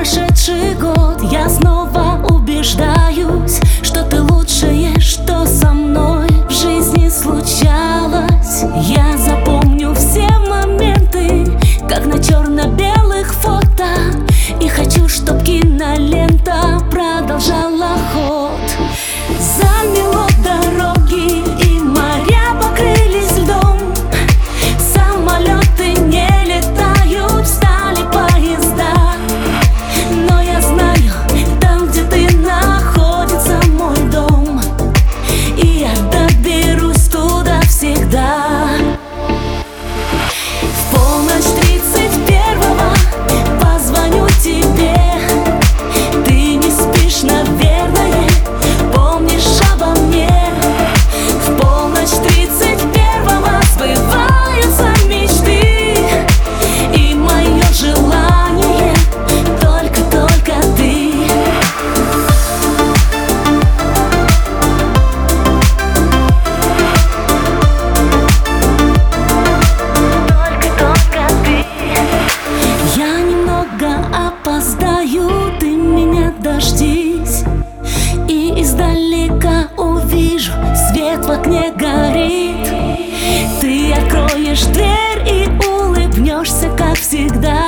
прошедший год я снова убеждаюсь, что ты лучшее, что со мной в жизни случалось. Я в окне горит. Ты откроешь дверь и улыбнешься, как всегда.